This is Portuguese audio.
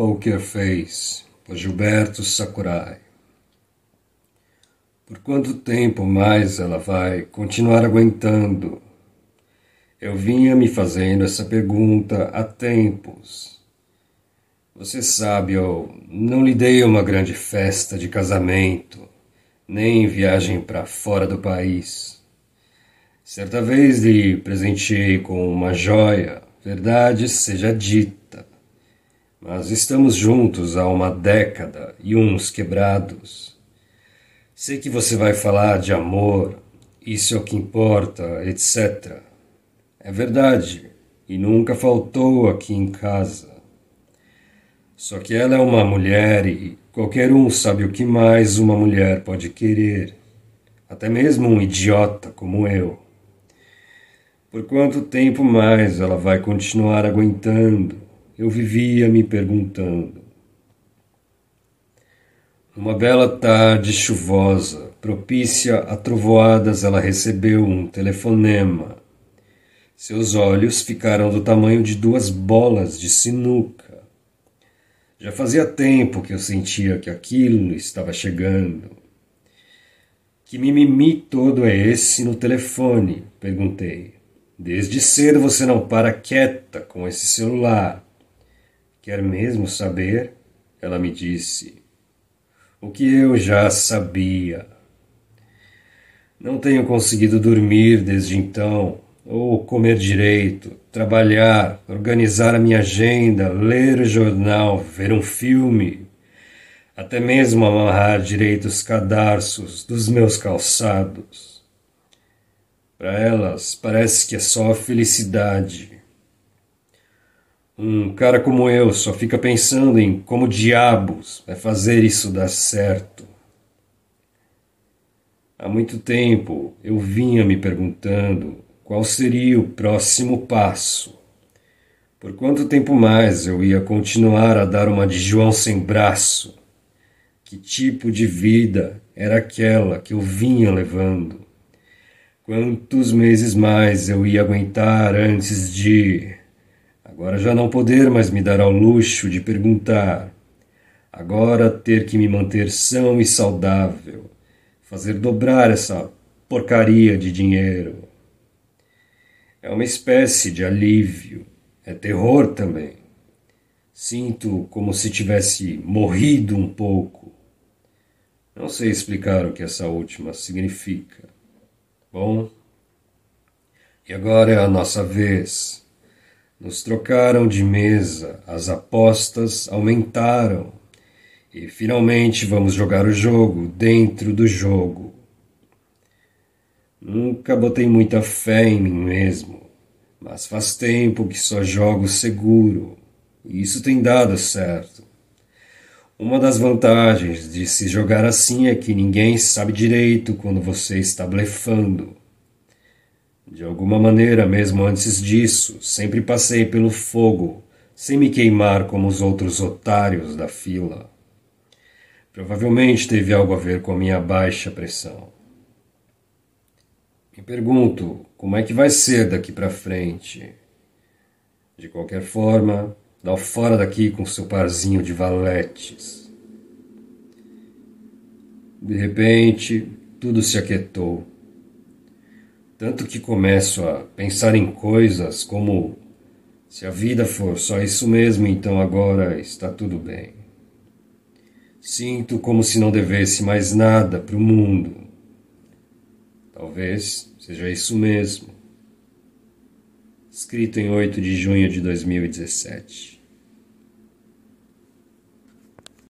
Poker Face, por Gilberto Sakurai. Por quanto tempo mais ela vai continuar aguentando? Eu vinha me fazendo essa pergunta há tempos. Você sabe, eu não lhe dei uma grande festa de casamento, nem viagem para fora do país. Certa vez lhe presenteei com uma joia, verdade seja dita. Mas estamos juntos há uma década e uns quebrados. Sei que você vai falar de amor, isso é o que importa, etc. É verdade, e nunca faltou aqui em casa. Só que ela é uma mulher e qualquer um sabe o que mais uma mulher pode querer, até mesmo um idiota como eu. Por quanto tempo mais ela vai continuar aguentando? Eu vivia me perguntando. Numa bela tarde chuvosa, propícia a trovoadas, ela recebeu um telefonema. Seus olhos ficaram do tamanho de duas bolas de sinuca. Já fazia tempo que eu sentia que aquilo estava chegando. Que mimimi todo é esse no telefone? perguntei. Desde cedo você não para quieta com esse celular. Quer mesmo saber? Ela me disse. O que eu já sabia. Não tenho conseguido dormir desde então, ou comer direito, trabalhar, organizar a minha agenda, ler o jornal, ver um filme, até mesmo amarrar direito os cadarços dos meus calçados. Para elas, parece que é só felicidade um cara como eu só fica pensando em como diabos vai fazer isso dar certo. Há muito tempo eu vinha me perguntando qual seria o próximo passo. Por quanto tempo mais eu ia continuar a dar uma de João sem braço? Que tipo de vida era aquela que eu vinha levando? Quantos meses mais eu ia aguentar antes de Agora já não poder mais me dar ao luxo de perguntar. Agora ter que me manter são e saudável. Fazer dobrar essa porcaria de dinheiro. É uma espécie de alívio. É terror também. Sinto como se tivesse morrido um pouco. Não sei explicar o que essa última significa. Bom, e agora é a nossa vez. Nos trocaram de mesa, as apostas aumentaram e finalmente vamos jogar o jogo dentro do jogo. Nunca botei muita fé em mim mesmo, mas faz tempo que só jogo seguro e isso tem dado certo. Uma das vantagens de se jogar assim é que ninguém sabe direito quando você está blefando. De alguma maneira, mesmo antes disso, sempre passei pelo fogo, sem me queimar como os outros otários da fila. Provavelmente teve algo a ver com a minha baixa pressão. Me pergunto como é que vai ser daqui para frente. De qualquer forma, dá fora daqui com seu parzinho de valetes. De repente, tudo se aquietou. Tanto que começo a pensar em coisas como se a vida for só isso mesmo, então agora está tudo bem. Sinto como se não devesse mais nada para o mundo. Talvez seja isso mesmo. Escrito em 8 de junho de 2017.